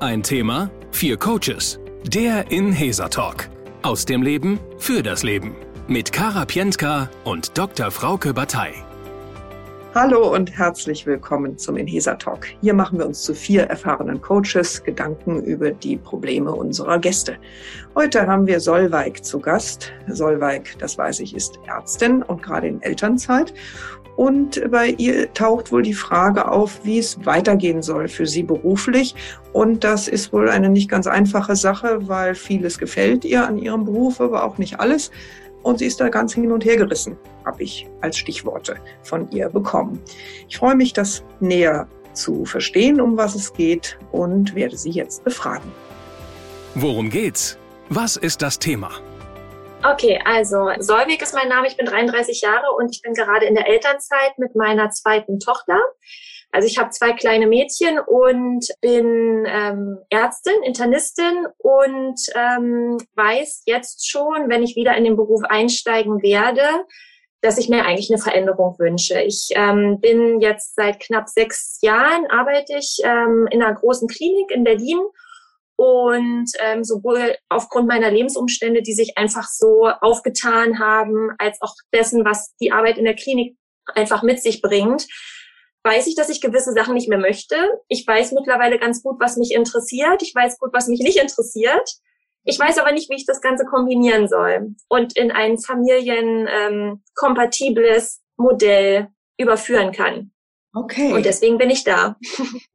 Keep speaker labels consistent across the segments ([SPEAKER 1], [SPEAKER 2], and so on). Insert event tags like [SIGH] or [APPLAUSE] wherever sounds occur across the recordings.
[SPEAKER 1] Ein Thema, vier Coaches. Der Inhesa Talk. Aus dem Leben für das Leben. Mit Kara Pientka und Dr. Frauke Batei.
[SPEAKER 2] Hallo und herzlich willkommen zum Inhesa Talk. Hier machen wir uns zu vier erfahrenen Coaches Gedanken über die Probleme unserer Gäste. Heute haben wir Solveig zu Gast. Solveig, das weiß ich, ist Ärztin und gerade in Elternzeit. Und bei ihr taucht wohl die Frage auf, wie es weitergehen soll für sie beruflich. Und das ist wohl eine nicht ganz einfache Sache, weil vieles gefällt ihr an ihrem Beruf, aber auch nicht alles. Und sie ist da ganz hin und her gerissen, habe ich als Stichworte von ihr bekommen. Ich freue mich, das näher zu verstehen, um was es geht und werde sie jetzt befragen.
[SPEAKER 1] Worum geht's? Was ist das Thema?
[SPEAKER 3] Okay, also Solvik ist mein Name, ich bin 33 Jahre und ich bin gerade in der Elternzeit mit meiner zweiten Tochter. Also ich habe zwei kleine Mädchen und bin ähm, Ärztin, Internistin und ähm, weiß jetzt schon, wenn ich wieder in den Beruf einsteigen werde, dass ich mir eigentlich eine Veränderung wünsche. Ich ähm, bin jetzt seit knapp sechs Jahren, arbeite ich ähm, in einer großen Klinik in Berlin und ähm, sowohl aufgrund meiner Lebensumstände, die sich einfach so aufgetan haben, als auch dessen, was die Arbeit in der Klinik einfach mit sich bringt, weiß ich, dass ich gewisse Sachen nicht mehr möchte. Ich weiß mittlerweile ganz gut, was mich interessiert. Ich weiß gut, was mich nicht interessiert. Ich weiß aber nicht, wie ich das Ganze kombinieren soll und in ein familienkompatibles ähm, Modell überführen kann. Okay. Und deswegen bin ich da.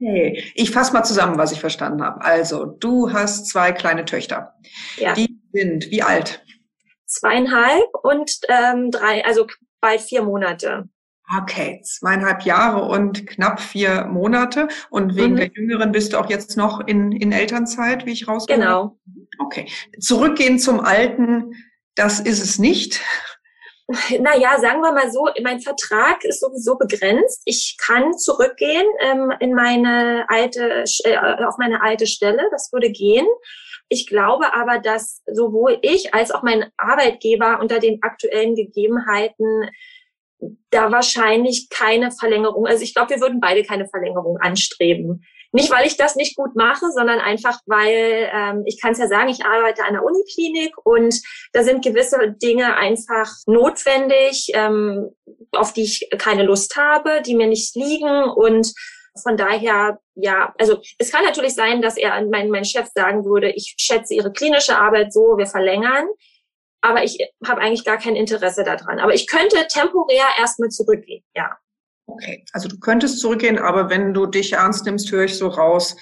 [SPEAKER 2] Okay. Ich fasse mal zusammen, was ich verstanden habe. Also, du hast zwei kleine Töchter. Ja. Die sind wie alt?
[SPEAKER 3] Zweieinhalb und ähm, drei, also bald vier Monate.
[SPEAKER 2] Okay, zweieinhalb Jahre und knapp vier Monate. Und wegen mhm. der Jüngeren bist du auch jetzt noch in, in Elternzeit, wie ich rausgehört
[SPEAKER 3] Genau.
[SPEAKER 2] Okay. Zurückgehen zum Alten, das ist es nicht.
[SPEAKER 3] Naja, sagen wir mal so, mein Vertrag ist sowieso begrenzt. Ich kann zurückgehen ähm, in meine alte, äh, auf meine alte Stelle. Das würde gehen. Ich glaube aber, dass sowohl ich als auch mein Arbeitgeber unter den aktuellen Gegebenheiten da wahrscheinlich keine Verlängerung, also ich glaube, wir würden beide keine Verlängerung anstreben. Nicht, weil ich das nicht gut mache, sondern einfach, weil ähm, ich kann es ja sagen, ich arbeite an der Uniklinik und da sind gewisse Dinge einfach notwendig, ähm, auf die ich keine Lust habe, die mir nicht liegen und von daher, ja, also es kann natürlich sein, dass er, mein, mein Chef sagen würde, ich schätze Ihre klinische Arbeit so, wir verlängern aber ich habe eigentlich gar kein Interesse daran. Aber ich könnte temporär erstmal zurückgehen, ja.
[SPEAKER 2] Okay, also du könntest zurückgehen, aber wenn du dich ernst nimmst, höre ich so raus,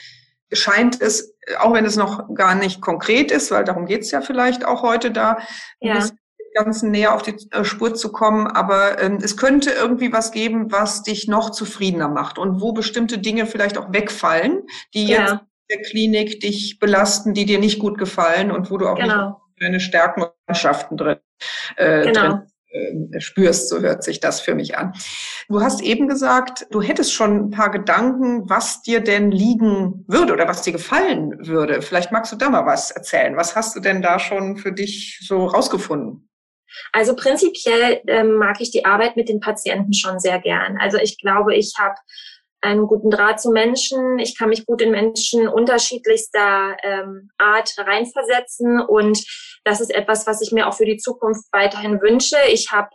[SPEAKER 2] scheint es, auch wenn es noch gar nicht konkret ist, weil darum geht es ja vielleicht auch heute da, ja. Ganzen näher auf die äh, Spur zu kommen, aber ähm, es könnte irgendwie was geben, was dich noch zufriedener macht und wo bestimmte Dinge vielleicht auch wegfallen, die ja. jetzt in der Klinik dich belasten, die dir nicht gut gefallen und wo du auch genau. nicht deine Stärken und Mannschaften drin, äh, genau. drin spürst, so hört sich das für mich an. Du hast eben gesagt, du hättest schon ein paar Gedanken, was dir denn liegen würde oder was dir gefallen würde. Vielleicht magst du da mal was erzählen. Was hast du denn da schon für dich so rausgefunden?
[SPEAKER 3] Also prinzipiell ähm, mag ich die Arbeit mit den Patienten schon sehr gern. Also ich glaube, ich habe einen guten Draht zu Menschen. Ich kann mich gut in Menschen unterschiedlichster ähm, Art reinversetzen und das ist etwas, was ich mir auch für die Zukunft weiterhin wünsche. Ich habe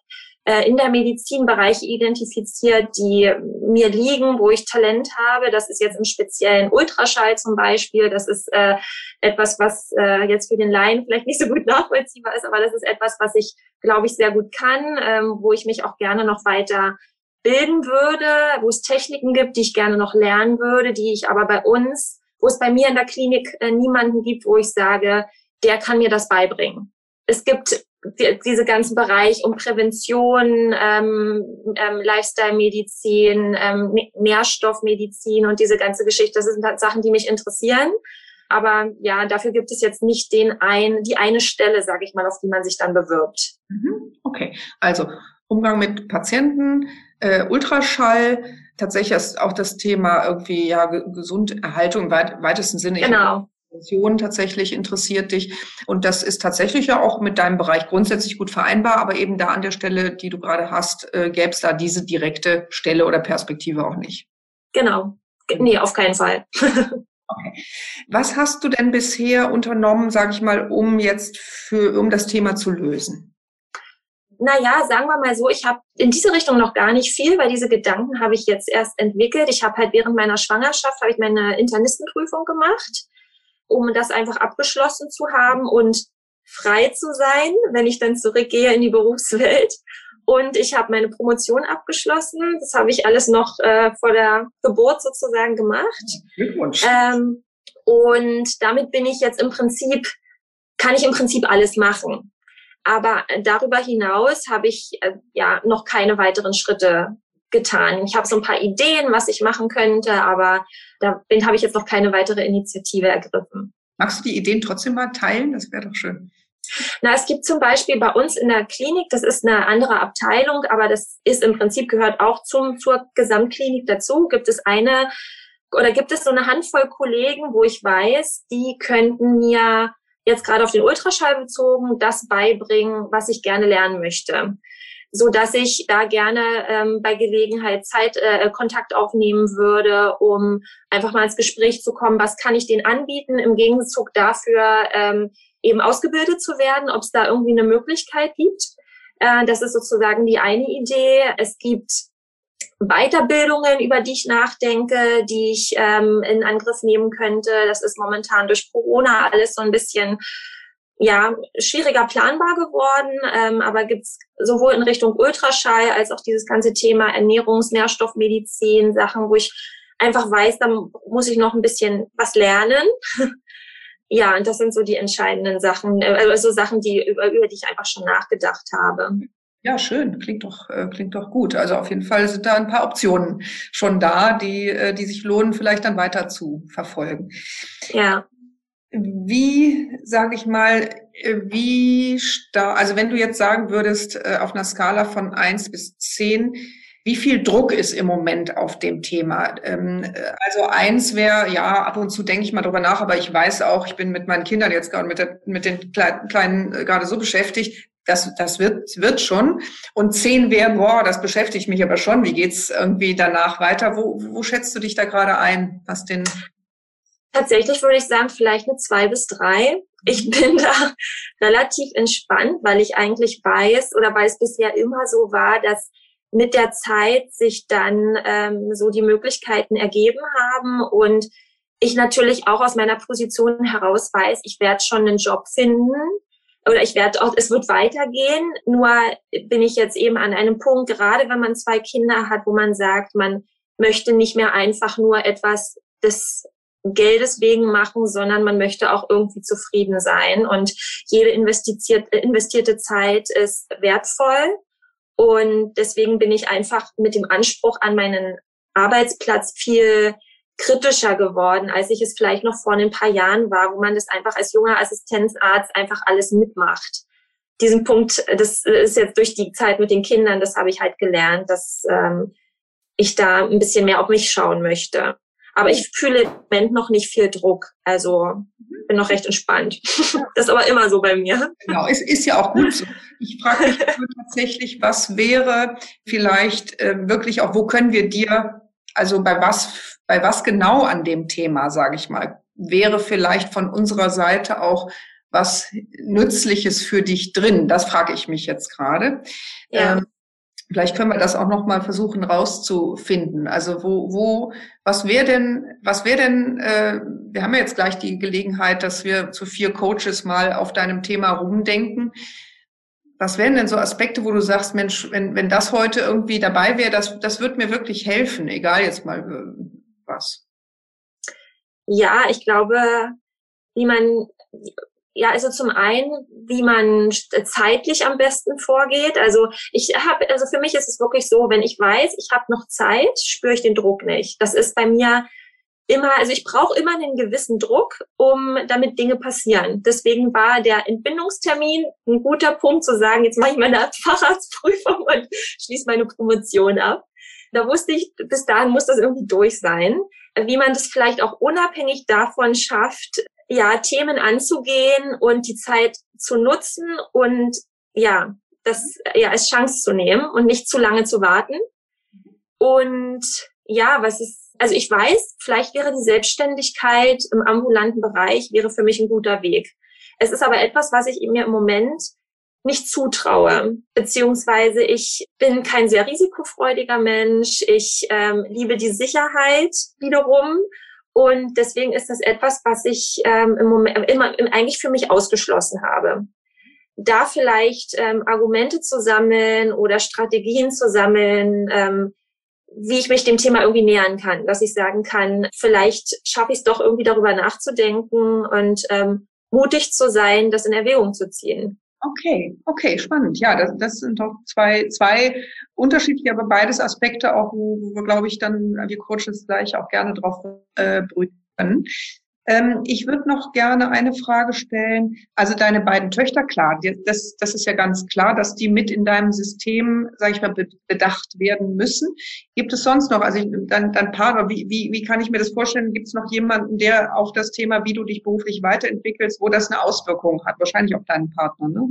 [SPEAKER 3] äh, in der Medizin Bereiche identifiziert, die mir liegen, wo ich Talent habe. Das ist jetzt im speziellen Ultraschall zum Beispiel. Das ist äh, etwas, was äh, jetzt für den Laien vielleicht nicht so gut [LAUGHS] nachvollziehbar ist, aber das ist etwas, was ich, glaube ich, sehr gut kann, ähm, wo ich mich auch gerne noch weiter bilden würde, wo es Techniken gibt, die ich gerne noch lernen würde, die ich aber bei uns, wo es bei mir in der Klinik äh, niemanden gibt, wo ich sage, der kann mir das beibringen. Es gibt die, diese ganzen Bereich um Prävention, ähm, ähm, Lifestyle-Medizin, ähm, Nährstoffmedizin und diese ganze Geschichte. Das sind halt Sachen, die mich interessieren. Aber ja, dafür gibt es jetzt nicht den ein, die eine Stelle, sage ich mal, auf die man sich dann bewirbt.
[SPEAKER 2] Mhm. Okay, also Umgang mit Patienten, äh, Ultraschall, tatsächlich ist auch das Thema irgendwie ja Gesunderhaltung im weit, weitesten Sinne.
[SPEAKER 3] Genau.
[SPEAKER 2] Tatsächlich interessiert dich. Und das ist tatsächlich ja auch mit deinem Bereich grundsätzlich gut vereinbar, aber eben da an der Stelle, die du gerade hast, äh, gäbe es da diese direkte Stelle oder Perspektive auch nicht.
[SPEAKER 3] Genau. Nee, auf keinen Fall. [LAUGHS]
[SPEAKER 2] Okay. Was hast du denn bisher unternommen, sage ich mal, um jetzt für, um das Thema zu lösen?
[SPEAKER 3] Naja, sagen wir mal so, ich habe in diese Richtung noch gar nicht viel, weil diese Gedanken habe ich jetzt erst entwickelt. Ich habe halt während meiner Schwangerschaft habe ich meine Internistenprüfung gemacht, um das einfach abgeschlossen zu haben und frei zu sein, wenn ich dann zurückgehe in die Berufswelt. Und ich habe meine Promotion abgeschlossen. Das habe ich alles noch äh, vor der Geburt sozusagen gemacht. Glückwunsch. Ähm, und damit bin ich jetzt im Prinzip, kann ich im Prinzip alles machen. Aber darüber hinaus habe ich äh, ja noch keine weiteren Schritte getan. Ich habe so ein paar Ideen, was ich machen könnte, aber da habe ich jetzt noch keine weitere Initiative ergriffen.
[SPEAKER 2] Magst du die Ideen trotzdem mal teilen? Das wäre doch schön.
[SPEAKER 3] Na, es gibt zum Beispiel bei uns in der Klinik, das ist eine andere Abteilung, aber das ist im Prinzip gehört auch zum, zur Gesamtklinik dazu, gibt es eine oder gibt es so eine Handvoll Kollegen, wo ich weiß, die könnten mir jetzt gerade auf den Ultraschall bezogen, das beibringen, was ich gerne lernen möchte so dass ich da gerne ähm, bei Gelegenheit Zeit äh, Kontakt aufnehmen würde, um einfach mal ins Gespräch zu kommen, was kann ich denen anbieten im Gegenzug dafür ähm, eben ausgebildet zu werden, ob es da irgendwie eine Möglichkeit gibt. Äh, das ist sozusagen die eine Idee. Es gibt Weiterbildungen, über die ich nachdenke, die ich ähm, in Angriff nehmen könnte. Das ist momentan durch Corona alles so ein bisschen ja schwieriger planbar geworden, ähm, aber gibt's sowohl in Richtung Ultraschall als auch dieses ganze Thema Ernährungs-, Nährstoffmedizin, Sachen, wo ich einfach weiß, da muss ich noch ein bisschen was lernen. [LAUGHS] ja, und das sind so die entscheidenden Sachen, äh, also Sachen, die über, über die ich einfach schon nachgedacht habe.
[SPEAKER 2] Ja, schön. Klingt doch, äh, klingt doch gut. Also auf jeden Fall sind da ein paar Optionen schon da, die, äh, die sich lohnen, vielleicht dann weiter zu verfolgen.
[SPEAKER 3] Ja.
[SPEAKER 2] Wie, sage ich mal, äh, wie stark, also wenn du jetzt sagen würdest, äh, auf einer Skala von eins bis zehn, wie viel Druck ist im Moment auf dem Thema? Ähm, äh, also eins wäre, ja, ab und zu denke ich mal drüber nach, aber ich weiß auch, ich bin mit meinen Kindern jetzt gerade mit, mit den Kleinen, Kleinen gerade so beschäftigt, das, das wird, wird schon. Und zehn wäre, boah, das beschäftigt mich aber schon. Wie geht's irgendwie danach weiter? Wo, wo schätzt du dich da gerade ein, was den
[SPEAKER 3] Tatsächlich würde ich sagen, vielleicht eine zwei bis drei. Ich bin da relativ entspannt, weil ich eigentlich weiß oder weil es bisher immer so war, dass mit der Zeit sich dann ähm, so die Möglichkeiten ergeben haben und ich natürlich auch aus meiner Position heraus weiß, ich werde schon einen Job finden, oder ich werde auch, es wird weitergehen. Nur bin ich jetzt eben an einem Punkt, gerade wenn man zwei Kinder hat, wo man sagt, man möchte nicht mehr einfach nur etwas des Geldes wegen machen, sondern man möchte auch irgendwie zufrieden sein. Und jede investiert, investierte Zeit ist wertvoll. Und deswegen bin ich einfach mit dem Anspruch an meinen Arbeitsplatz viel kritischer geworden, als ich es vielleicht noch vor ein paar Jahren war, wo man das einfach als junger Assistenzarzt einfach alles mitmacht. Diesen Punkt, das ist jetzt durch die Zeit mit den Kindern, das habe ich halt gelernt, dass ähm, ich da ein bisschen mehr auf mich schauen möchte. Aber ich fühle im Moment noch nicht viel Druck. Also bin noch recht entspannt. [LAUGHS] Das ist aber immer so bei mir.
[SPEAKER 2] Genau, es ist ja auch gut so. Ich frage mich tatsächlich, was wäre vielleicht äh, wirklich auch, wo können wir dir, also bei was bei was genau an dem Thema, sage ich mal, wäre vielleicht von unserer Seite auch was Nützliches für dich drin? Das frage ich mich jetzt gerade. Ja. Ähm, vielleicht können wir das auch noch mal versuchen rauszufinden. Also wo, wo, was wäre denn, was wäre denn? Äh, wir haben ja jetzt gleich die Gelegenheit, dass wir zu vier Coaches mal auf deinem Thema rumdenken. Was wären denn so Aspekte, wo du sagst, Mensch, wenn, wenn das heute irgendwie dabei wäre, das, das wird mir wirklich helfen, egal jetzt mal äh, was?
[SPEAKER 3] Ja, ich glaube, wie man, ja, also zum einen, wie man zeitlich am besten vorgeht. Also ich habe, also für mich ist es wirklich so, wenn ich weiß, ich habe noch Zeit, spüre ich den Druck nicht. Das ist bei mir immer, also ich brauche immer einen gewissen Druck, um damit Dinge passieren. Deswegen war der Entbindungstermin ein guter Punkt zu sagen, jetzt mache ich meine [LAUGHS] Facharztprüfung und schließe meine Promotion ab. Da wusste ich, bis dahin muss das irgendwie durch sein. Wie man das vielleicht auch unabhängig davon schafft, ja, Themen anzugehen und die Zeit zu nutzen und ja, das ja als Chance zu nehmen und nicht zu lange zu warten. Und ja, was ist Also ich weiß, vielleicht wäre die Selbstständigkeit im ambulanten Bereich wäre für mich ein guter Weg. Es ist aber etwas, was ich mir im Moment nicht zutraue, beziehungsweise ich bin kein sehr risikofreudiger Mensch. Ich ähm, liebe die Sicherheit wiederum und deswegen ist das etwas, was ich ähm, im Moment immer eigentlich für mich ausgeschlossen habe. Da vielleicht ähm, Argumente zu sammeln oder Strategien zu sammeln, ähm, wie ich mich dem Thema irgendwie nähern kann, dass ich sagen kann, vielleicht schaffe ich es doch irgendwie darüber nachzudenken und ähm, mutig zu sein, das in Erwägung zu ziehen.
[SPEAKER 2] Okay, okay, spannend. Ja, das, das sind doch zwei, zwei unterschiedliche, aber beides Aspekte auch, wo, wo wir, glaube ich, dann wir Coaches gleich auch gerne drauf äh, brüten können. Ähm, ich würde noch gerne eine Frage stellen. Also deine beiden Töchter, klar, das, das ist ja ganz klar, dass die mit in deinem System, sage ich mal, bedacht werden müssen. Gibt es sonst noch, also dann, dann Paare, wie, wie, wie kann ich mir das vorstellen? Gibt es noch jemanden, der auf das Thema, wie du dich beruflich weiterentwickelst, wo das eine Auswirkung hat? Wahrscheinlich auf deinen Partner, ne?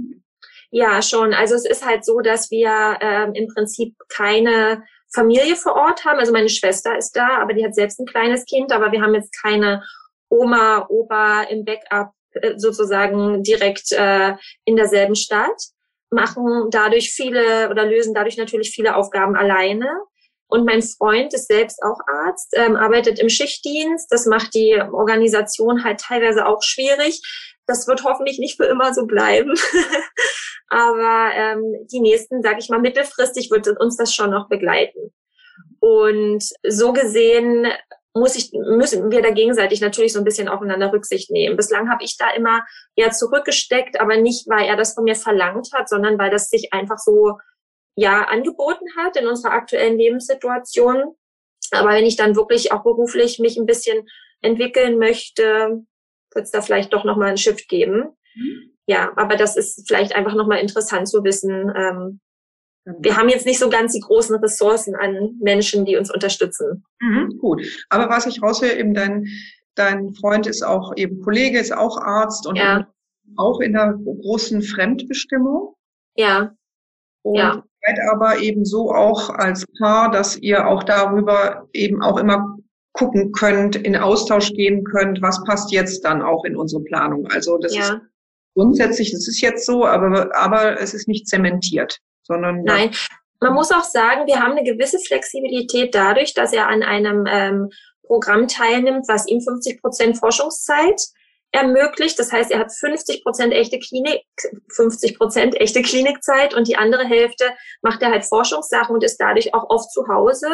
[SPEAKER 3] Ja, schon. Also es ist halt so, dass wir ähm, im Prinzip keine Familie vor Ort haben. Also meine Schwester ist da, aber die hat selbst ein kleines Kind, aber wir haben jetzt keine Oma, Opa im Backup äh, sozusagen direkt äh, in derselben Stadt, machen dadurch viele oder lösen dadurch natürlich viele Aufgaben alleine. Und mein Freund ist selbst auch Arzt, ähm, arbeitet im Schichtdienst. Das macht die Organisation halt teilweise auch schwierig. Das wird hoffentlich nicht für immer so bleiben. [LAUGHS] Aber ähm, die nächsten, sage ich mal, mittelfristig wird uns das schon noch begleiten. Und so gesehen muss ich, müssen wir da gegenseitig natürlich so ein bisschen aufeinander Rücksicht nehmen. Bislang habe ich da immer eher zurückgesteckt, aber nicht, weil er das von mir verlangt hat, sondern weil das sich einfach so, ja, angeboten hat in unserer aktuellen Lebenssituation. Aber wenn ich dann wirklich auch beruflich mich ein bisschen entwickeln möchte, wird es da vielleicht doch nochmal einen Shift geben. Mhm. Ja, aber das ist vielleicht einfach nochmal interessant zu wissen, ähm, wir haben jetzt nicht so ganz die großen Ressourcen an Menschen, die uns unterstützen.
[SPEAKER 2] Mhm, gut. Aber was ich raushöre, eben dein, dein Freund ist auch eben Kollege, ist auch Arzt und ja. auch in der großen Fremdbestimmung.
[SPEAKER 3] Ja.
[SPEAKER 2] Und ja. seid aber eben so auch als Paar, dass ihr auch darüber eben auch immer gucken könnt, in Austausch gehen könnt, was passt jetzt dann auch in unsere Planung. Also das ja. ist grundsätzlich, das ist jetzt so, aber, aber es ist nicht zementiert sondern.
[SPEAKER 3] Nein. Man muss auch sagen, wir haben eine gewisse Flexibilität dadurch, dass er an einem ähm, Programm teilnimmt, was ihm 50 Prozent Forschungszeit ermöglicht. Das heißt, er hat 50 Prozent echte Klinik, 50 Prozent echte Klinikzeit und die andere Hälfte macht er halt Forschungssachen und ist dadurch auch oft zu Hause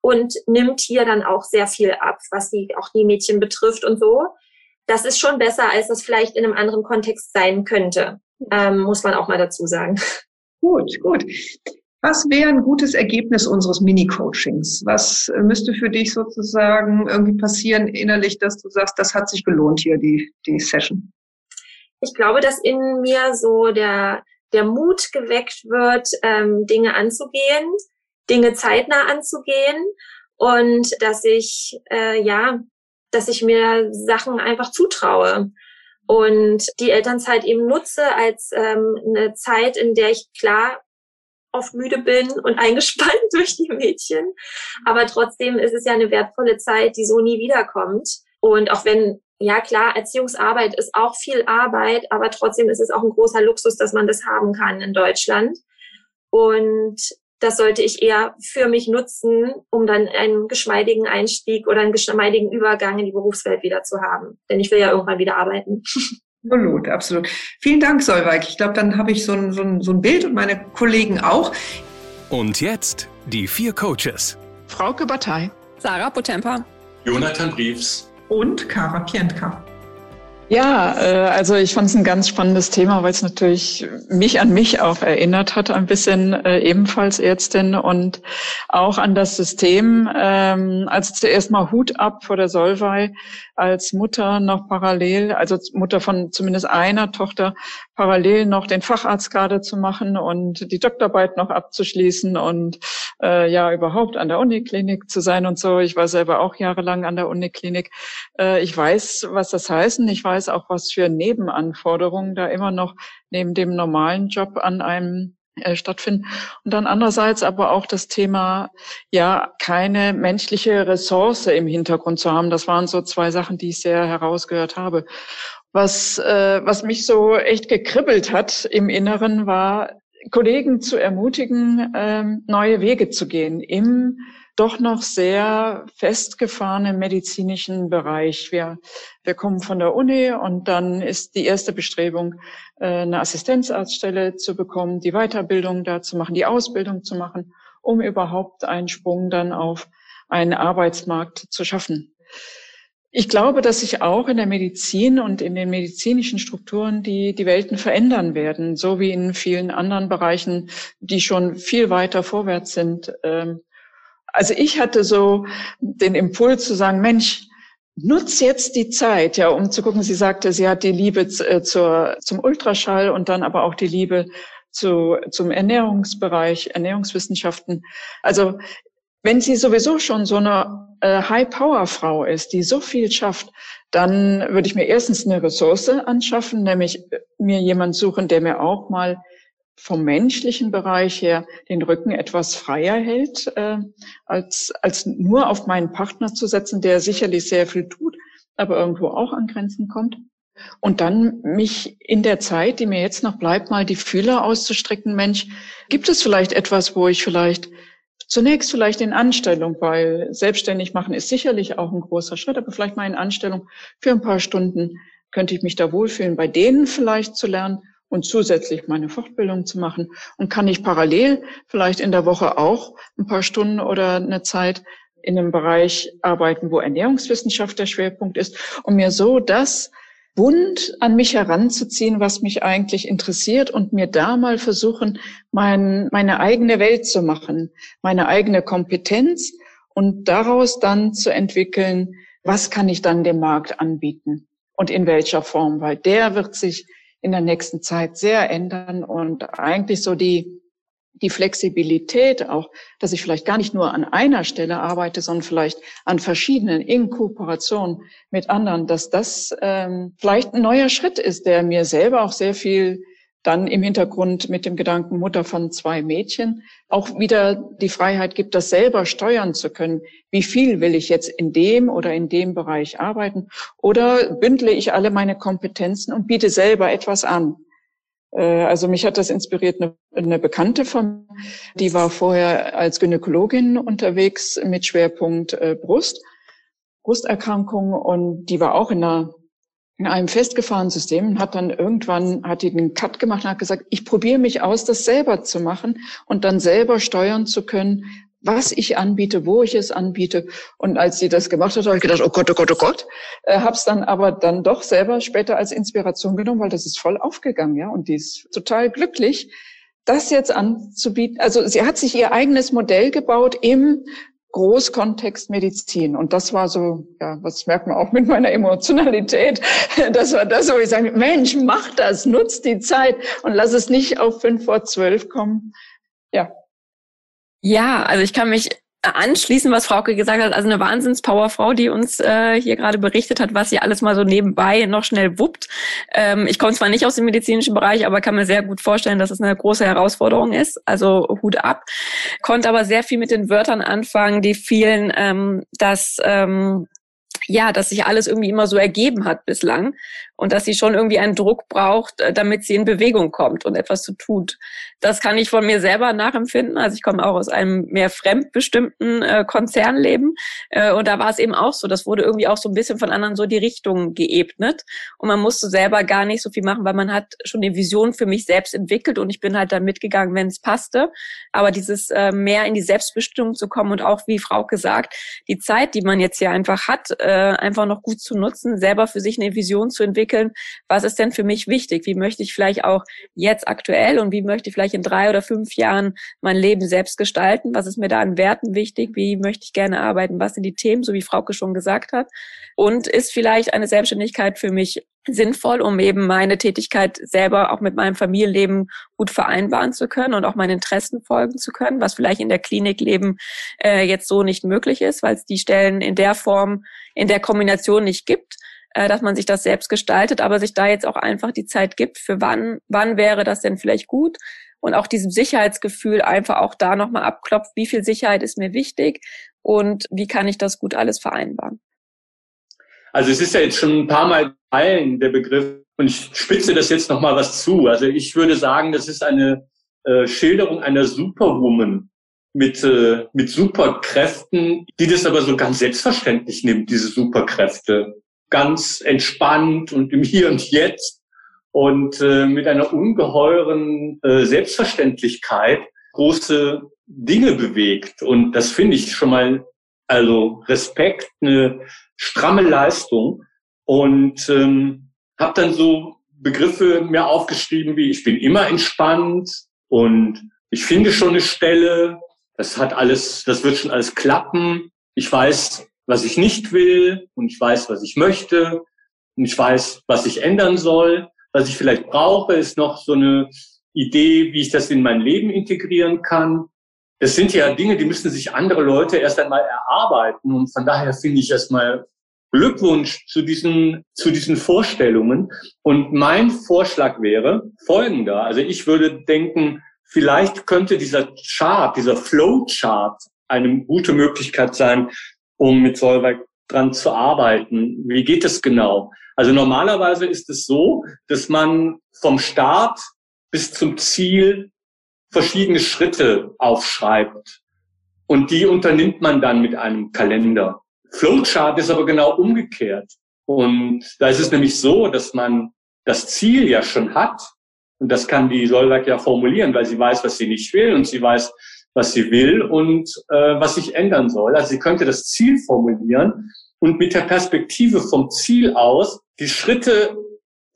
[SPEAKER 3] und nimmt hier dann auch sehr viel ab, was die, auch die Mädchen betrifft und so. Das ist schon besser, als das vielleicht in einem anderen Kontext sein könnte, ähm, muss man auch mal dazu sagen.
[SPEAKER 2] Gut, gut. Was wäre ein gutes Ergebnis unseres Mini-Coachings? Was müsste für dich sozusagen irgendwie passieren innerlich, dass du sagst, das hat sich gelohnt hier, die, die Session?
[SPEAKER 3] Ich glaube, dass in mir so der, der Mut geweckt wird, ähm, Dinge anzugehen, Dinge zeitnah anzugehen und dass ich, äh, ja, dass ich mir Sachen einfach zutraue und die Elternzeit eben nutze als ähm, eine Zeit, in der ich klar oft müde bin und [LAUGHS] eingespannt durch die Mädchen. Aber trotzdem ist es ja eine wertvolle Zeit, die so nie wiederkommt. Und auch wenn, ja klar, Erziehungsarbeit ist auch viel Arbeit, aber trotzdem ist es auch ein großer Luxus, dass man das haben kann in Deutschland. Und das sollte ich eher für mich nutzen, um dann einen geschmeidigen Einstieg oder einen geschmeidigen Übergang in die Berufswelt wieder zu haben. Denn ich will ja irgendwann wieder arbeiten.
[SPEAKER 2] Absolut, absolut. Vielen Dank, Solveig. Ich glaube, dann habe ich so ein, so, ein, so ein Bild und meine Kollegen auch.
[SPEAKER 1] Und jetzt die vier Coaches.
[SPEAKER 2] Frauke Batei.
[SPEAKER 4] Sarah Potempa.
[SPEAKER 5] Jonathan Briefs.
[SPEAKER 2] Und Kara Pientka.
[SPEAKER 6] Ja, äh, also ich fand es ein ganz spannendes Thema, weil es natürlich mich an mich auch erinnert hat, ein bisschen äh, ebenfalls Ärztin und auch an das System. Ähm, also zuerst mal Hut ab vor der Solvay als Mutter noch parallel, also Mutter von zumindest einer Tochter, parallel noch den Facharzt gerade zu machen und die Doktorarbeit noch abzuschließen und äh, ja überhaupt an der Uniklinik zu sein und so. Ich war selber auch jahrelang an der Uniklinik. Äh, ich weiß, was das heißt und ich weiß auch, was für Nebenanforderungen da immer noch neben dem normalen Job an einem äh, stattfinden. Und dann andererseits aber auch das Thema, ja, keine menschliche Ressource im Hintergrund zu haben. Das waren so zwei Sachen, die ich sehr herausgehört habe. Was, äh, was mich so echt gekribbelt hat im Inneren, war, Kollegen zu ermutigen, ähm, neue Wege zu gehen im doch noch sehr festgefahrenen medizinischen Bereich. Wir, wir kommen von der Uni und dann ist die erste Bestrebung, äh, eine Assistenzarztstelle zu bekommen, die Weiterbildung da zu machen, die Ausbildung zu machen, um überhaupt einen Sprung dann auf einen Arbeitsmarkt zu schaffen. Ich glaube, dass sich auch in der Medizin und in den medizinischen Strukturen die, die Welten verändern werden, so wie in vielen anderen Bereichen, die schon viel weiter vorwärts sind. Ähm, also ich hatte so den Impuls zu sagen, Mensch, nutz jetzt die Zeit, ja, um zu gucken. Sie sagte, sie hat die Liebe äh, zur, zum Ultraschall und dann aber auch die Liebe zu, zum Ernährungsbereich, Ernährungswissenschaften. Also wenn sie sowieso schon so eine äh, High-Power-Frau ist, die so viel schafft, dann würde ich mir erstens eine Ressource anschaffen, nämlich äh, mir jemand suchen, der mir auch mal vom menschlichen Bereich her den Rücken etwas freier hält, äh, als, als nur auf meinen Partner zu setzen, der sicherlich sehr viel tut, aber irgendwo auch an Grenzen kommt. Und dann mich in der Zeit, die mir jetzt noch bleibt, mal die Fühler auszustrecken. Mensch, gibt es vielleicht etwas, wo ich vielleicht zunächst vielleicht in Anstellung, weil selbstständig machen ist sicherlich auch ein großer Schritt, aber vielleicht mal in Anstellung für ein paar Stunden könnte ich mich da wohlfühlen, bei denen vielleicht zu lernen und zusätzlich meine Fortbildung zu machen. Und kann ich parallel vielleicht in der Woche auch ein paar Stunden oder eine Zeit in einem Bereich arbeiten, wo Ernährungswissenschaft der Schwerpunkt ist, um mir so das bunt an mich heranzuziehen, was mich eigentlich interessiert und mir da mal versuchen, mein, meine eigene Welt zu machen, meine eigene Kompetenz und daraus dann zu entwickeln, was kann ich dann dem Markt anbieten und in welcher Form, weil der wird sich in der nächsten Zeit sehr ändern und eigentlich so die, die Flexibilität auch, dass ich vielleicht gar nicht nur an einer Stelle arbeite, sondern vielleicht an verschiedenen in Kooperation mit anderen, dass das ähm, vielleicht ein neuer Schritt ist, der mir selber auch sehr viel dann im Hintergrund mit dem Gedanken Mutter von zwei Mädchen auch wieder die Freiheit gibt, das selber steuern zu können. Wie viel will ich jetzt in dem oder in dem Bereich arbeiten? Oder bündle ich alle meine Kompetenzen und biete selber etwas an? Äh, also mich hat das inspiriert, eine, Bekannte von, die war vorher als Gynäkologin unterwegs mit Schwerpunkt äh, Brust, Brusterkrankung und die war auch in einer in einem festgefahrenen System und hat dann irgendwann, hat die den Cut gemacht und hat gesagt, ich probiere mich aus, das selber zu machen und dann selber steuern zu können, was ich anbiete, wo ich es anbiete. Und als sie das gemacht hat, habe ich gedacht, oh Gott, oh Gott, oh Gott. Äh, hab's dann aber dann doch selber später als Inspiration genommen, weil das ist voll aufgegangen, ja. Und die ist total glücklich, das jetzt anzubieten. Also sie hat sich ihr eigenes Modell gebaut im Großkontext Medizin. Und das war so, ja, was merkt man auch mit meiner Emotionalität. [LAUGHS] Das war das, wo ich sage, Mensch, mach das, nutz die Zeit und lass es nicht auf fünf vor zwölf kommen. Ja.
[SPEAKER 4] Ja, also ich kann mich anschließen, was Frauke gesagt hat. Also eine Wahnsinns-Powerfrau, die uns äh, hier gerade berichtet hat, was sie alles mal so nebenbei noch schnell wuppt. Ähm, ich komme zwar nicht aus dem medizinischen Bereich, aber kann mir sehr gut vorstellen, dass es eine große Herausforderung ist. Also Hut ab. Konnte aber sehr viel mit den Wörtern anfangen, die vielen ähm, das ähm, ja, dass sich alles irgendwie immer so ergeben hat bislang und dass sie schon irgendwie einen Druck braucht, äh, damit sie in Bewegung kommt und etwas zu tut. Das kann ich von mir selber nachempfinden. Also ich komme auch aus einem mehr fremdbestimmten äh, Konzernleben äh, und da war es eben auch so. Das wurde irgendwie auch so ein bisschen von anderen so die Richtung geebnet und man musste selber gar nicht so viel machen, weil man hat schon eine Vision für mich selbst entwickelt und ich bin halt dann mitgegangen, wenn es passte. Aber dieses äh, mehr in die Selbstbestimmung zu kommen und auch wie Frau gesagt, die Zeit, die man jetzt hier einfach hat, äh, einfach noch gut zu nutzen, selber für sich eine Vision zu entwickeln was ist denn für mich wichtig? Wie möchte ich vielleicht auch jetzt aktuell und wie möchte ich vielleicht in drei oder fünf Jahren mein Leben selbst gestalten? Was ist mir da an Werten wichtig? Wie möchte ich gerne arbeiten? Was sind die Themen, so wie Frauke schon gesagt hat? Und ist vielleicht eine Selbstständigkeit für mich sinnvoll, um eben meine Tätigkeit selber auch mit meinem Familienleben gut vereinbaren zu können und auch meinen Interessen folgen zu können, was vielleicht in der Klinikleben äh, jetzt so nicht möglich ist, weil es die Stellen in der Form, in der Kombination nicht gibt äh, dass man sich das selbst gestaltet, aber sich da jetzt auch einfach die Zeit gibt, für wann, wann wäre das denn vielleicht gut und auch diesem Sicherheitsgefühl einfach auch da nochmal abklopft, wie viel Sicherheit ist mir wichtig und wie kann ich das gut alles vereinbaren.
[SPEAKER 5] Also es ist ja jetzt schon ein paar Mal allen der Begriff und ich spitze das jetzt nochmal was zu. Also ich würde sagen, das ist eine äh, Schilderung einer Superwoman mit, äh, mit Superkräften, die das aber so ganz selbstverständlich nimmt, diese Superkräfte. Ganz entspannt und im Hier und Jetzt und äh, mit einer ungeheuren äh, Selbstverständlichkeit große Dinge bewegt. Und das finde ich schon mal, also Respekt, eine stramme Leistung. Und ähm, habe dann so Begriffe mir aufgeschrieben wie ich bin immer entspannt und ich finde schon eine Stelle, das hat alles, das wird schon alles klappen. Ich weiß, was ich nicht will und ich weiß, was ich möchte und ich weiß, was ich ändern soll. Was ich vielleicht brauche, ist noch so eine Idee, wie ich das in mein Leben integrieren kann. Das sind ja Dinge, die müssen sich andere Leute erst einmal erarbeiten. Und von daher finde ich erstmal Glückwunsch zu diesen, zu diesen Vorstellungen. Und mein Vorschlag wäre folgender. Also ich würde denken, vielleicht könnte dieser Chart, dieser Flowchart eine gute Möglichkeit sein, um mit Solveig dran zu arbeiten. Wie geht es genau? Also normalerweise ist es so, dass man vom Start bis zum Ziel verschiedene Schritte aufschreibt. Und die unternimmt man dann mit einem Kalender. Flowchart ist aber genau umgekehrt. Und da ist es nämlich so, dass man das Ziel ja schon hat. Und das kann die Solberg ja formulieren, weil sie weiß, was sie nicht will und sie weiß, was sie will und äh, was sich ändern soll. Also sie könnte das Ziel formulieren und mit der Perspektive vom Ziel aus die Schritte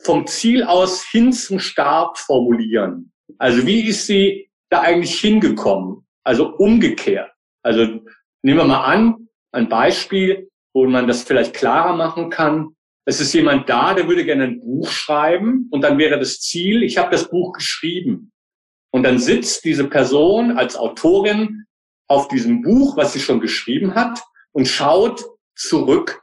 [SPEAKER 5] vom Ziel aus hin zum Start formulieren. Also wie ist sie da eigentlich hingekommen? Also umgekehrt. Also nehmen wir mal an, ein Beispiel, wo man das vielleicht klarer machen kann. Es ist jemand da, der würde gerne ein Buch schreiben und dann wäre das Ziel, ich habe das Buch geschrieben. Und dann sitzt diese Person als Autorin auf diesem Buch, was sie schon geschrieben hat, und schaut zurück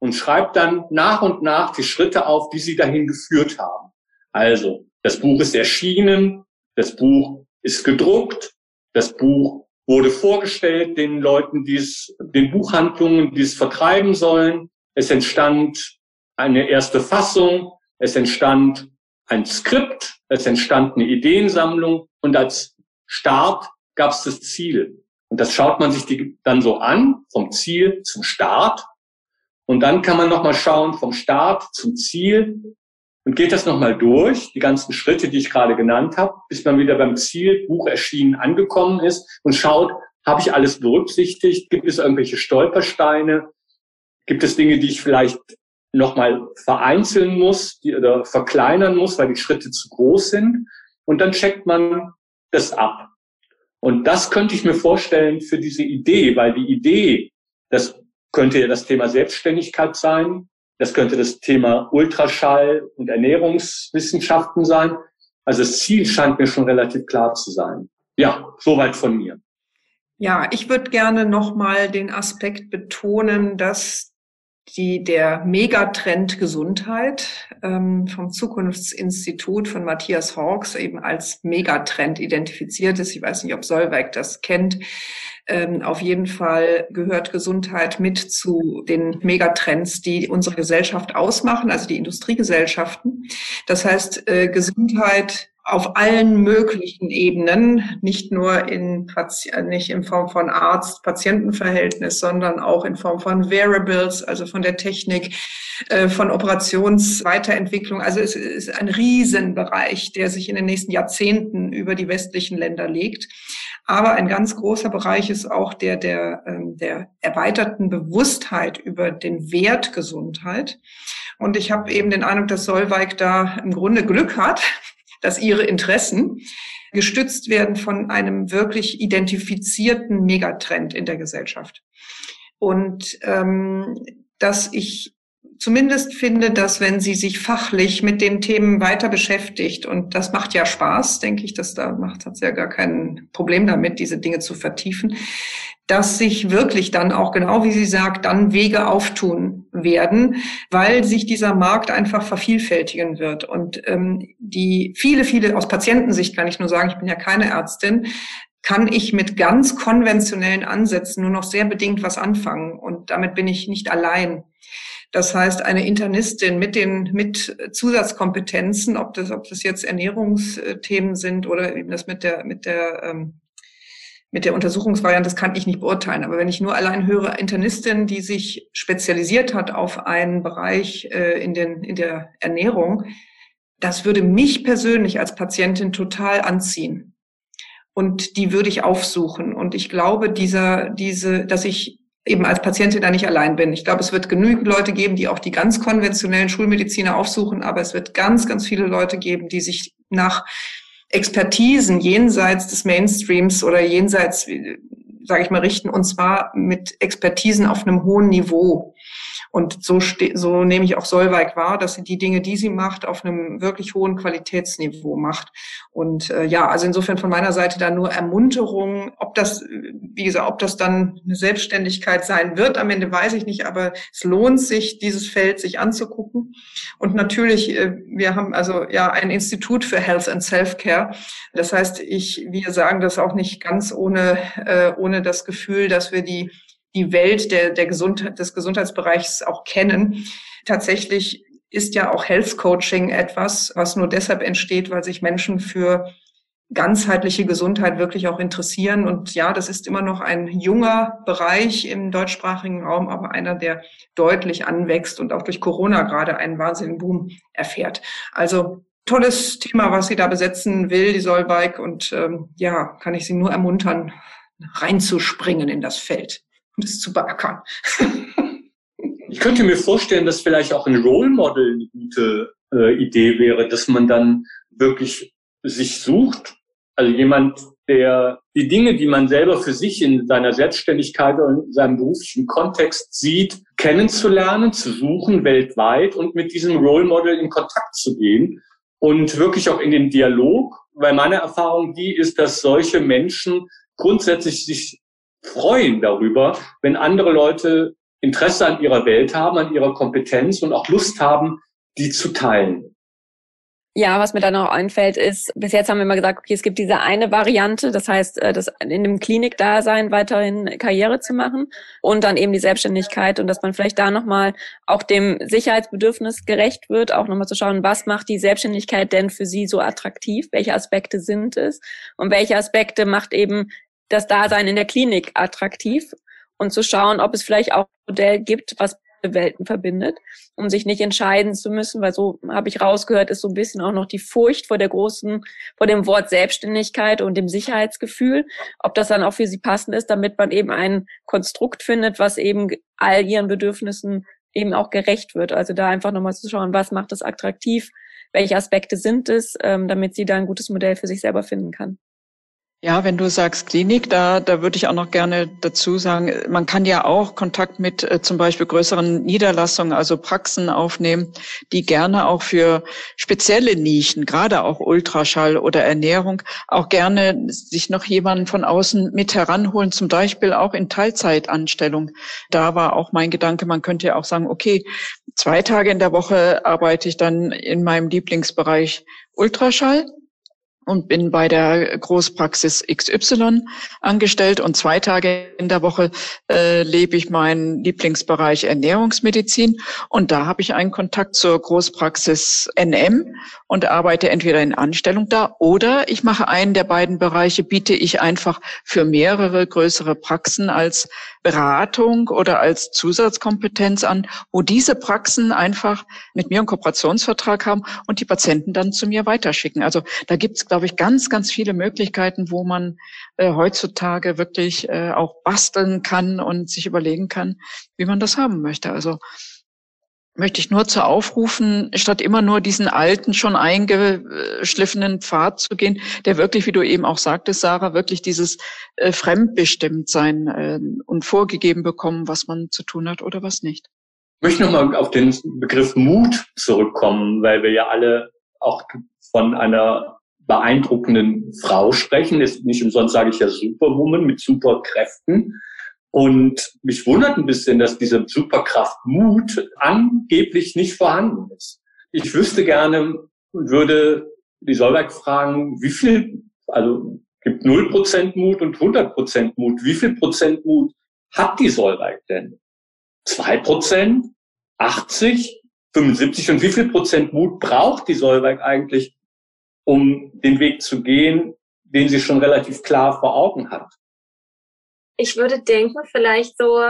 [SPEAKER 5] und schreibt dann nach und nach die Schritte auf, die sie dahin geführt haben. Also, das Buch ist erschienen, das Buch ist gedruckt, das Buch wurde vorgestellt den Leuten, die es, den Buchhandlungen, die es vertreiben sollen. Es entstand eine erste Fassung, es entstand ein Skript, es entstand eine Ideensammlung und als Start gab es das Ziel. Und das schaut man sich die dann so an, vom Ziel zum Start. Und dann kann man nochmal schauen vom Start zum Ziel und geht das nochmal durch, die ganzen Schritte, die ich gerade genannt habe, bis man wieder beim Ziel, Buch erschienen, angekommen ist und schaut, habe ich alles berücksichtigt? Gibt es irgendwelche Stolpersteine? Gibt es Dinge, die ich vielleicht nochmal vereinzeln muss die, oder verkleinern muss, weil die Schritte zu groß sind? Und dann checkt man das ab. Und das könnte ich mir vorstellen für diese Idee, weil die Idee, das könnte ja das Thema Selbstständigkeit sein, das könnte das Thema Ultraschall und Ernährungswissenschaften sein. Also das Ziel scheint mir schon relativ klar zu sein. Ja, soweit von mir.
[SPEAKER 2] Ja, ich würde gerne nochmal den Aspekt betonen, dass die, der Megatrend Gesundheit ähm, vom Zukunftsinstitut von Matthias Hawks eben als Megatrend identifiziert ist. Ich weiß nicht, ob Solveig das kennt. Ähm, auf jeden Fall gehört Gesundheit mit zu den Megatrends, die unsere Gesellschaft ausmachen, also die Industriegesellschaften. Das heißt, äh, Gesundheit auf allen möglichen Ebenen, nicht nur in nicht in Form von Arzt-Patienten-Verhältnis, sondern auch in Form von Variables, also von der Technik, äh, von Operationsweiterentwicklung. Also es ist ein Riesenbereich, der sich in den nächsten Jahrzehnten über die westlichen Länder legt. Aber ein ganz großer Bereich ist auch der der, ähm, der erweiterten Bewusstheit über den Wert Gesundheit. Und ich habe eben den Eindruck, dass Solveig da im Grunde Glück hat, dass ihre Interessen gestützt werden von einem wirklich identifizierten Megatrend in der Gesellschaft. Und ähm, dass ich zumindest finde, dass wenn sie sich fachlich mit den Themen weiter beschäftigt, und das macht ja Spaß, denke ich, dass da macht, hat sie ja gar kein Problem damit, diese Dinge zu vertiefen, dass sich wirklich dann auch genau wie sie sagt, dann Wege auftun werden, weil sich dieser Markt einfach vervielfältigen wird. Und ähm, die viele, viele, aus Patientensicht kann ich nur sagen, ich bin ja keine Ärztin, kann ich mit ganz konventionellen Ansätzen nur noch sehr bedingt was anfangen. Und damit bin ich nicht allein. Das heißt, eine Internistin mit den mit Zusatzkompetenzen, ob das ob das jetzt Ernährungsthemen sind oder eben das mit der mit der ähm, mit der Untersuchungsvariante, das kann ich nicht beurteilen. Aber wenn ich nur allein höre, Internistin, die sich spezialisiert hat auf einen Bereich äh, in, den, in der Ernährung, das würde mich persönlich als Patientin total anziehen. Und die würde ich aufsuchen. Und ich glaube, dieser, diese, dass ich eben als Patientin da nicht allein bin. Ich glaube, es wird genügend Leute geben, die auch die ganz konventionellen Schulmediziner aufsuchen, aber es wird ganz, ganz viele Leute geben, die sich nach Expertisen jenseits des Mainstreams oder jenseits, sage ich mal, richten, und zwar mit Expertisen auf einem hohen Niveau. Und so, so nehme ich auch Solveig wahr, dass sie die Dinge, die sie macht, auf einem wirklich hohen Qualitätsniveau macht. Und äh, ja, also insofern von meiner Seite da nur Ermunterung. Ob das, wie gesagt, ob das dann eine Selbstständigkeit sein wird, am Ende weiß ich nicht, aber es lohnt sich, dieses Feld sich anzugucken. Und natürlich, äh, wir haben also ja ein Institut für Health and Self-Care. Das heißt, ich, wir sagen das auch nicht ganz ohne, äh, ohne das Gefühl, dass wir die die Welt der, der Gesundheit, des Gesundheitsbereichs auch kennen. Tatsächlich ist ja auch Health Coaching etwas, was nur deshalb entsteht, weil sich Menschen für ganzheitliche Gesundheit wirklich auch interessieren. Und ja, das ist immer noch ein junger Bereich im deutschsprachigen Raum, aber einer, der deutlich anwächst und auch durch Corona gerade einen wahnsinnigen Boom erfährt. Also tolles Thema, was sie da besetzen will, die Solveig. Und ähm, ja, kann ich sie nur ermuntern, reinzuspringen in das Feld es zu beackern.
[SPEAKER 5] ich könnte mir vorstellen, dass vielleicht auch ein Role Model eine gute äh, Idee wäre, dass man dann wirklich sich sucht, also jemand, der die Dinge, die man selber für sich in seiner Selbstständigkeit und in seinem beruflichen Kontext sieht, kennenzulernen, zu suchen weltweit und mit diesem Role Model in Kontakt zu gehen und wirklich auch in den Dialog, weil meine Erfahrung die ist, dass solche Menschen grundsätzlich sich freuen darüber, wenn andere Leute Interesse an ihrer Welt haben, an ihrer Kompetenz und auch Lust haben, die zu teilen.
[SPEAKER 4] Ja, was mir dann auch einfällt, ist, bis jetzt haben wir immer gesagt, okay, es gibt diese eine Variante, das heißt, äh, das in einem Klinikdasein weiterhin Karriere zu machen und dann eben die Selbstständigkeit und dass man vielleicht da nochmal auch dem Sicherheitsbedürfnis gerecht wird, auch nochmal zu schauen, was macht die Selbstständigkeit denn für Sie so attraktiv, welche Aspekte sind es und welche Aspekte macht eben das Dasein in der Klinik attraktiv und zu schauen, ob es vielleicht auch ein Modell gibt, was Welten verbindet, um sich nicht entscheiden zu müssen, weil so habe ich rausgehört, ist so ein bisschen auch noch die Furcht vor der großen, vor dem Wort Selbstständigkeit und dem Sicherheitsgefühl, ob das dann auch für sie passend ist, damit man eben ein Konstrukt findet, was eben all ihren Bedürfnissen eben auch gerecht wird. Also da einfach nochmal zu schauen, was macht es attraktiv, welche Aspekte sind es, ähm, damit sie da ein gutes Modell für sich selber finden kann.
[SPEAKER 6] Ja, wenn du sagst Klinik, da, da würde ich auch noch gerne dazu sagen, man kann ja auch Kontakt mit äh, zum Beispiel größeren Niederlassungen, also Praxen aufnehmen, die gerne auch für spezielle Nischen, gerade auch Ultraschall oder Ernährung, auch gerne sich noch jemanden von außen mit heranholen, zum Beispiel auch in Teilzeitanstellung. Da war auch mein Gedanke, man könnte ja auch sagen, okay, zwei Tage in der Woche arbeite ich dann in meinem Lieblingsbereich Ultraschall und bin bei der Großpraxis XY angestellt. Und zwei Tage in der Woche äh, lebe ich meinen Lieblingsbereich Ernährungsmedizin. Und da habe ich einen Kontakt zur Großpraxis NM und arbeite entweder in Anstellung da oder ich mache einen der beiden Bereiche, biete ich einfach für mehrere größere Praxen als Beratung oder als Zusatzkompetenz an, wo diese Praxen einfach mit mir einen Kooperationsvertrag haben und die Patienten dann zu mir weiterschicken. Also da gibt's glaube ich, ganz, ganz viele Möglichkeiten, wo man äh, heutzutage wirklich äh, auch basteln kann und sich überlegen kann, wie man das haben möchte. Also möchte ich nur zu aufrufen, statt immer nur diesen alten, schon eingeschliffenen Pfad zu gehen, der wirklich, wie du eben auch sagtest, Sarah, wirklich dieses äh, Fremdbestimmtsein äh, und vorgegeben bekommen, was man zu tun hat oder was nicht.
[SPEAKER 5] Ich möchte nochmal auf den Begriff Mut zurückkommen, weil wir ja alle auch von einer beeindruckenden Frau sprechen. Ist nicht umsonst sage ich ja Superwoman mit Superkräften. Und mich wundert ein bisschen, dass diese Superkraft Mut angeblich nicht vorhanden ist. Ich wüsste gerne und würde die Solberg fragen, wie viel, also gibt 0% Mut und 100% Mut. Wie viel Prozent Mut hat die Solberg denn? 2%? 80? 75? Und wie viel Prozent Mut braucht die Solberg eigentlich, um den Weg zu gehen, den sie schon relativ klar vor Augen hat?
[SPEAKER 3] Ich würde denken, vielleicht so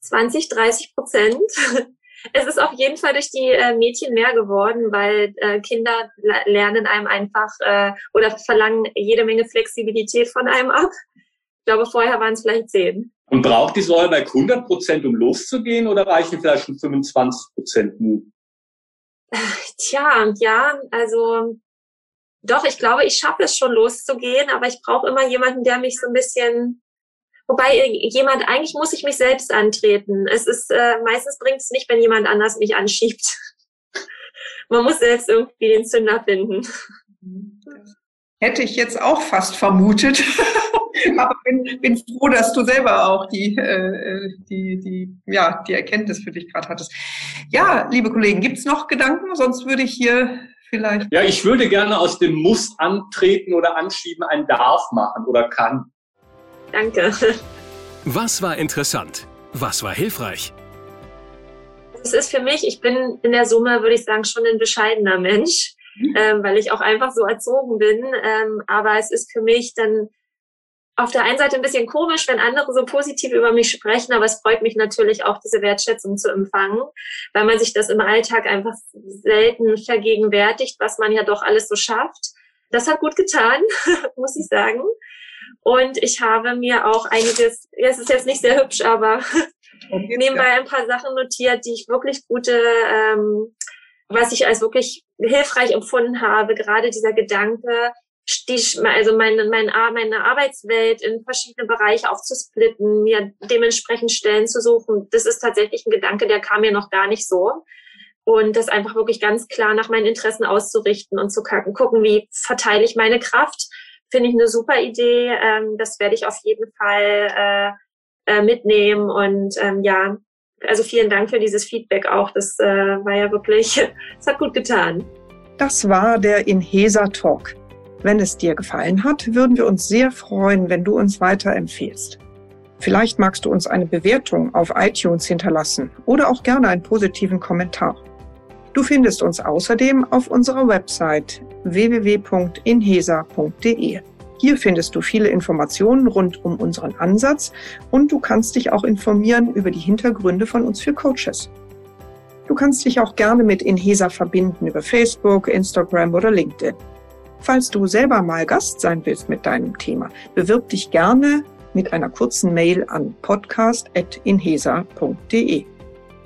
[SPEAKER 3] 20, 30 Prozent. [LAUGHS] Es ist auf jeden Fall durch die äh, Mädchen mehr geworden, weil äh, Kinder lernen einem einfach äh, oder verlangen jede Menge Flexibilität von einem ab. Ich glaube, vorher waren es vielleicht zehn.
[SPEAKER 5] Und braucht die Säuberg 100 Prozent, um loszugehen, oder reichen vielleicht schon 25 Prozent Mut?
[SPEAKER 3] Tja, ja, also doch, ich glaube, ich schaffe es schon loszugehen, aber ich brauche immer jemanden, der mich so ein bisschen Wobei äh, jemand, eigentlich muss ich mich selbst antreten. Es ist, äh, meistens bringt es nicht, wenn jemand anders mich anschiebt. [LAUGHS] Man muss selbst irgendwie den Zünder finden.
[SPEAKER 2] Hätte ich jetzt auch fast vermutet. [LAUGHS] Aber bin, bin froh, dass du selber auch die, äh, die, die, ja, die Erkenntnis für dich gerade hattest. Ja, liebe Kollegen, gibt's noch Gedanken? Sonst würde ich hier vielleicht.
[SPEAKER 5] Ja, ich würde gerne aus dem Muss antreten oder anschieben ein Darf machen oder kann.
[SPEAKER 3] Danke.
[SPEAKER 1] Was war interessant? Was war hilfreich?
[SPEAKER 3] Es ist für mich, ich bin in der Summe, würde ich sagen, schon ein bescheidener Mensch, mhm. ähm, weil ich auch einfach so erzogen bin. Ähm, aber es ist für mich dann auf der einen Seite ein bisschen komisch, wenn andere so positiv über mich sprechen, aber es freut mich natürlich auch, diese Wertschätzung zu empfangen, weil man sich das im Alltag einfach selten vergegenwärtigt, was man ja doch alles so schafft. Das hat gut getan, [LAUGHS] muss ich sagen. Und ich habe mir auch einiges, ja, es ist jetzt nicht sehr hübsch, aber [LAUGHS] nebenbei ein paar Sachen notiert, die ich wirklich gute, ähm, was ich als wirklich hilfreich empfunden habe. Gerade dieser Gedanke, die, also meine, meine, meine Arbeitswelt in verschiedene Bereiche aufzusplitten, mir dementsprechend Stellen zu suchen. Das ist tatsächlich ein Gedanke, der kam mir noch gar nicht so. Und das einfach wirklich ganz klar nach meinen Interessen auszurichten und zu gucken, wie verteile ich meine Kraft finde ich eine super Idee. Ähm, das werde ich auf jeden Fall äh, äh, mitnehmen. Und ähm, ja, also vielen Dank für dieses Feedback auch. Das äh, war ja wirklich, [LAUGHS] es hat gut getan.
[SPEAKER 2] Das war der Inhesa Talk. Wenn es dir gefallen hat, würden wir uns sehr freuen, wenn du uns weiterempfehlst. Vielleicht magst du uns eine Bewertung auf iTunes hinterlassen oder auch gerne einen positiven Kommentar. Du findest uns außerdem auf unserer Website www.inhesa.de. Hier findest du viele Informationen rund um unseren Ansatz und du kannst dich auch informieren über die Hintergründe von uns für Coaches. Du kannst dich auch gerne mit Inhesa verbinden über Facebook, Instagram oder LinkedIn. Falls du selber mal Gast sein willst mit deinem Thema, bewirb dich gerne mit einer kurzen Mail an podcast.inhesa.de.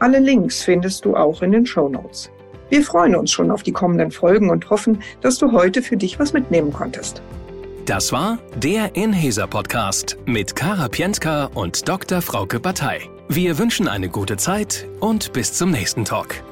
[SPEAKER 2] Alle Links findest du auch in den Show Notes. Wir freuen uns schon auf die kommenden Folgen und hoffen, dass du heute für dich was mitnehmen konntest.
[SPEAKER 1] Das war der Inhaser Podcast mit Kara Pientka und Dr. Frauke Batei. Wir wünschen eine gute Zeit und bis zum nächsten Talk.